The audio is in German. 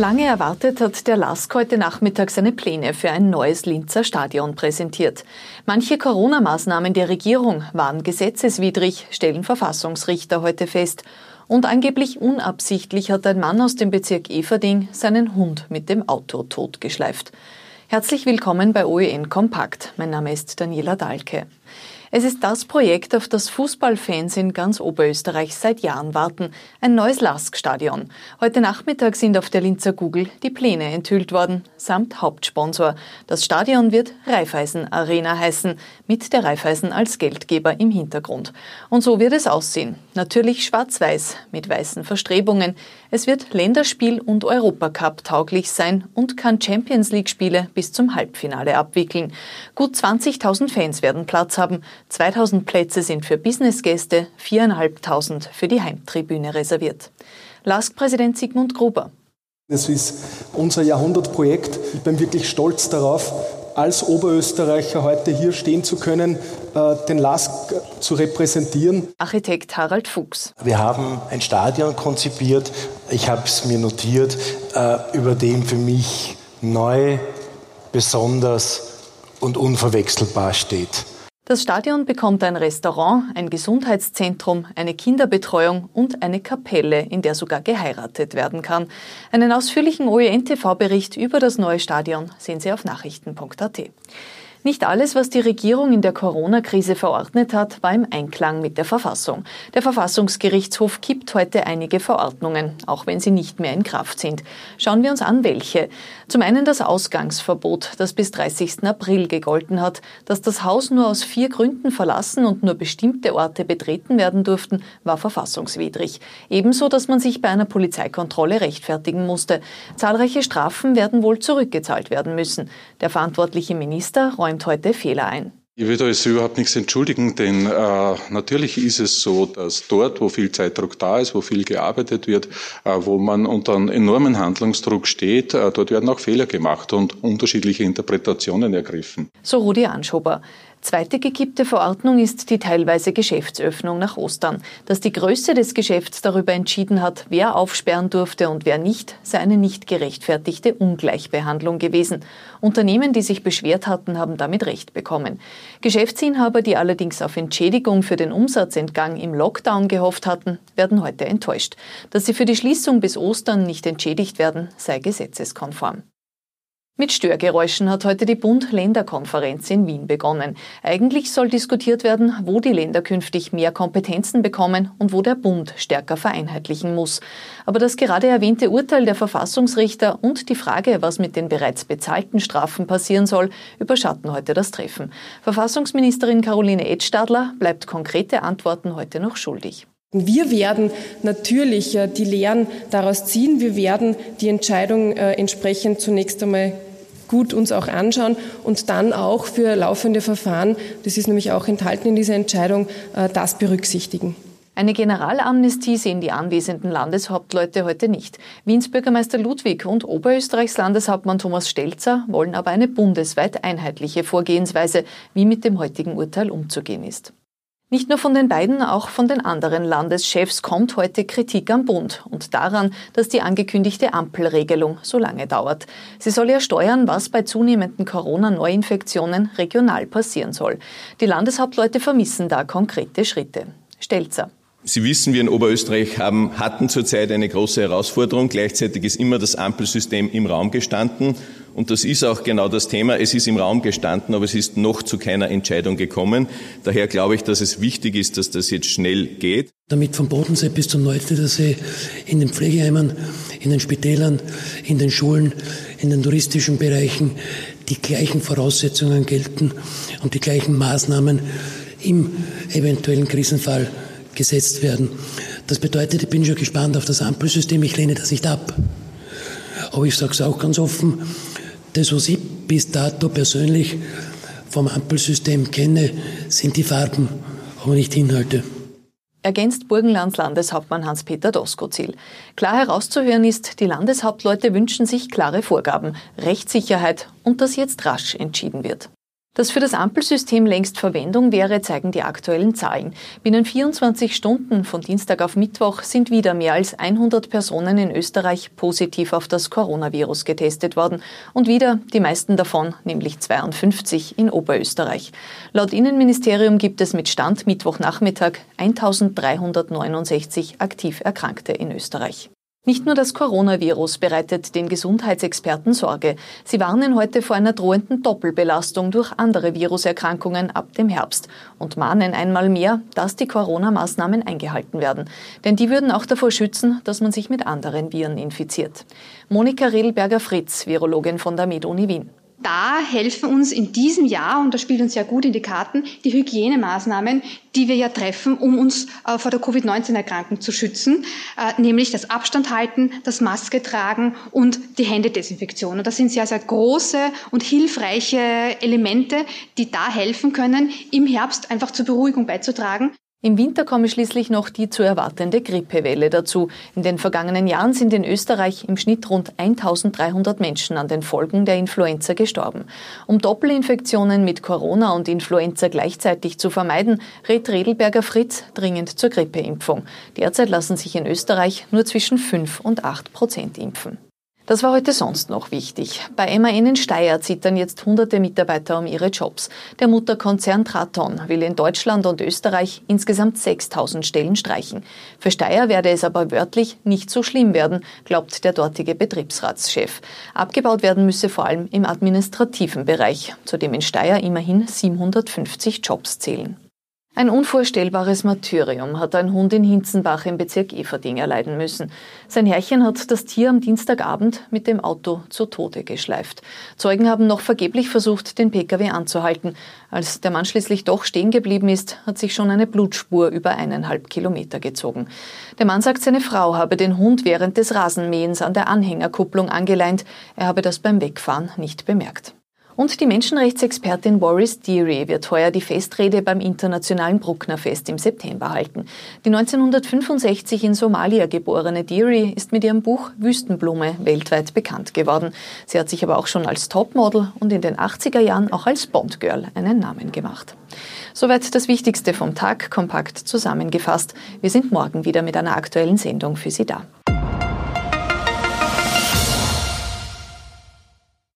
Lange erwartet hat der LASK heute Nachmittag seine Pläne für ein neues Linzer Stadion präsentiert. Manche Corona-Maßnahmen der Regierung waren gesetzeswidrig, stellen Verfassungsrichter heute fest. Und angeblich unabsichtlich hat ein Mann aus dem Bezirk Everding seinen Hund mit dem Auto totgeschleift. Herzlich willkommen bei OEN Kompakt. Mein Name ist Daniela Dahlke. Es ist das Projekt, auf das Fußballfans in ganz Oberösterreich seit Jahren warten. Ein neues LASK-Stadion. Heute Nachmittag sind auf der Linzer Google die Pläne enthüllt worden, samt Hauptsponsor. Das Stadion wird Raiffeisen Arena heißen, mit der Raiffeisen als Geldgeber im Hintergrund. Und so wird es aussehen. Natürlich schwarz-weiß, mit weißen Verstrebungen. Es wird Länderspiel- und Europacup tauglich sein und kann Champions League-Spiele bis zum Halbfinale abwickeln. Gut 20.000 Fans werden Platz haben. 2000 Plätze sind für Businessgäste, 4.500 für die Heimtribüne reserviert. LASK-Präsident Sigmund Gruber. Es ist unser Jahrhundertprojekt. Ich bin wirklich stolz darauf, als Oberösterreicher heute hier stehen zu können, äh, den LASK zu repräsentieren. Architekt Harald Fuchs. Wir haben ein Stadion konzipiert, ich habe es mir notiert, äh, über dem für mich neu, besonders und unverwechselbar steht. Das Stadion bekommt ein Restaurant, ein Gesundheitszentrum, eine Kinderbetreuung und eine Kapelle, in der sogar geheiratet werden kann. Einen ausführlichen OEN-TV-Bericht über das neue Stadion sehen Sie auf nachrichten.at. Nicht alles, was die Regierung in der Corona-Krise verordnet hat, war im Einklang mit der Verfassung. Der Verfassungsgerichtshof kippt heute einige Verordnungen, auch wenn sie nicht mehr in Kraft sind. Schauen wir uns an, welche. Zum einen das Ausgangsverbot, das bis 30. April gegolten hat. Dass das Haus nur aus vier Gründen verlassen und nur bestimmte Orte betreten werden durften, war verfassungswidrig. Ebenso, dass man sich bei einer Polizeikontrolle rechtfertigen musste. Zahlreiche Strafen werden wohl zurückgezahlt werden müssen. Der verantwortliche Minister räumt räumt heute Fehler ein. Ich will da jetzt überhaupt nichts entschuldigen, denn äh, natürlich ist es so, dass dort, wo viel Zeitdruck da ist, wo viel gearbeitet wird, äh, wo man unter einem enormen Handlungsdruck steht, äh, dort werden auch Fehler gemacht und unterschiedliche Interpretationen ergriffen. So Rudi Anschober. Zweite gekippte Verordnung ist die teilweise Geschäftsöffnung nach Ostern. Dass die Größe des Geschäfts darüber entschieden hat, wer aufsperren durfte und wer nicht, sei eine nicht gerechtfertigte Ungleichbehandlung gewesen. Unternehmen, die sich beschwert hatten, haben damit Recht bekommen. Geschäftsinhaber, die allerdings auf Entschädigung für den Umsatzentgang im Lockdown gehofft hatten, werden heute enttäuscht. Dass sie für die Schließung bis Ostern nicht entschädigt werden, sei gesetzeskonform. Mit Störgeräuschen hat heute die Bund-Länder-Konferenz in Wien begonnen. Eigentlich soll diskutiert werden, wo die Länder künftig mehr Kompetenzen bekommen und wo der Bund stärker vereinheitlichen muss. Aber das gerade erwähnte Urteil der Verfassungsrichter und die Frage, was mit den bereits bezahlten Strafen passieren soll, überschatten heute das Treffen. Verfassungsministerin Caroline Edstadler bleibt konkrete Antworten heute noch schuldig. Wir werden natürlich äh, die Lehren daraus ziehen. Wir werden die Entscheidung äh, entsprechend zunächst einmal gut uns auch anschauen und dann auch für laufende Verfahren, das ist nämlich auch enthalten in dieser Entscheidung, äh, das berücksichtitigen. Eine Generalamnestie sehen die anwesenden Landeshauptleute heute nicht. Wiens Bürgermeister Ludwig und Oberösterreichs Landeshauptmann Thomas Stelzer wollen aber eine bundesweit einheitliche Vorgehensweise, wie mit dem heutigen Urteil umzugehen ist. Nicht nur von den beiden, auch von den anderen Landeschefs kommt heute Kritik am Bund und daran, dass die angekündigte Ampelregelung so lange dauert. Sie soll ja steuern, was bei zunehmenden Corona-Neuinfektionen regional passieren soll. Die Landeshauptleute vermissen da konkrete Schritte. Stelzer. Sie wissen, wir in Oberösterreich haben, hatten zurzeit eine große Herausforderung. Gleichzeitig ist immer das Ampelsystem im Raum gestanden. Und das ist auch genau das Thema. Es ist im Raum gestanden, aber es ist noch zu keiner Entscheidung gekommen. Daher glaube ich, dass es wichtig ist, dass das jetzt schnell geht. Damit vom Bodensee bis zum Neustädtersee in den Pflegeheimen, in den Spitälern, in den Schulen, in den touristischen Bereichen die gleichen Voraussetzungen gelten und die gleichen Maßnahmen im eventuellen Krisenfall gesetzt werden. Das bedeutet, ich bin schon gespannt auf das Ampelsystem. Ich lehne das nicht ab. Aber ich sage es auch ganz offen, das, was ich bis dato persönlich vom Ampelsystem kenne, sind die Farben, aber nicht Inhalte. Ergänzt Burgenlands Landeshauptmann Hans-Peter Doskozil. Klar herauszuhören ist, die Landeshauptleute wünschen sich klare Vorgaben, Rechtssicherheit und dass jetzt rasch entschieden wird. Dass für das Ampelsystem längst Verwendung wäre, zeigen die aktuellen Zahlen. Binnen 24 Stunden von Dienstag auf Mittwoch sind wieder mehr als 100 Personen in Österreich positiv auf das Coronavirus getestet worden und wieder die meisten davon, nämlich 52 in Oberösterreich. Laut Innenministerium gibt es mit Stand Mittwochnachmittag 1369 aktiv Erkrankte in Österreich. Nicht nur das Coronavirus bereitet den Gesundheitsexperten Sorge. Sie warnen heute vor einer drohenden Doppelbelastung durch andere Viruserkrankungen ab dem Herbst und mahnen einmal mehr, dass die Corona-Maßnahmen eingehalten werden. Denn die würden auch davor schützen, dass man sich mit anderen Viren infiziert. Monika Redelberger-Fritz, Virologin von der MedUni Wien. Da helfen uns in diesem Jahr, und das spielt uns ja gut in die Karten, die Hygienemaßnahmen, die wir ja treffen, um uns äh, vor der Covid-19-Erkrankung zu schützen, äh, nämlich das Abstand halten, das Maske tragen und die Händedesinfektion. Und das sind sehr, sehr große und hilfreiche Elemente, die da helfen können, im Herbst einfach zur Beruhigung beizutragen. Im Winter komme schließlich noch die zu erwartende Grippewelle dazu. In den vergangenen Jahren sind in Österreich im Schnitt rund 1300 Menschen an den Folgen der Influenza gestorben. Um Doppelinfektionen mit Corona und Influenza gleichzeitig zu vermeiden, rät Redelberger Fritz dringend zur Grippeimpfung. Derzeit lassen sich in Österreich nur zwischen 5 und 8 Prozent impfen. Das war heute sonst noch wichtig. Bei MAN in Steyr zittern jetzt hunderte Mitarbeiter um ihre Jobs. Der Mutterkonzern Traton will in Deutschland und Österreich insgesamt 6000 Stellen streichen. Für Steyr werde es aber wörtlich nicht so schlimm werden, glaubt der dortige Betriebsratschef. Abgebaut werden müsse vor allem im administrativen Bereich, zu dem in Steyr immerhin 750 Jobs zählen. Ein unvorstellbares Martyrium hat ein Hund in Hinzenbach im Bezirk Everding erleiden müssen. Sein Herrchen hat das Tier am Dienstagabend mit dem Auto zu Tode geschleift. Zeugen haben noch vergeblich versucht, den Pkw anzuhalten. Als der Mann schließlich doch stehen geblieben ist, hat sich schon eine Blutspur über eineinhalb Kilometer gezogen. Der Mann sagt, seine Frau habe den Hund während des Rasenmähens an der Anhängerkupplung angeleint. Er habe das beim Wegfahren nicht bemerkt. Und die Menschenrechtsexpertin Boris Deary wird heuer die Festrede beim Internationalen Brucknerfest im September halten. Die 1965 in Somalia geborene Deary ist mit ihrem Buch Wüstenblume weltweit bekannt geworden. Sie hat sich aber auch schon als Topmodel und in den 80er Jahren auch als Bondgirl einen Namen gemacht. Soweit das Wichtigste vom Tag kompakt zusammengefasst. Wir sind morgen wieder mit einer aktuellen Sendung für Sie da.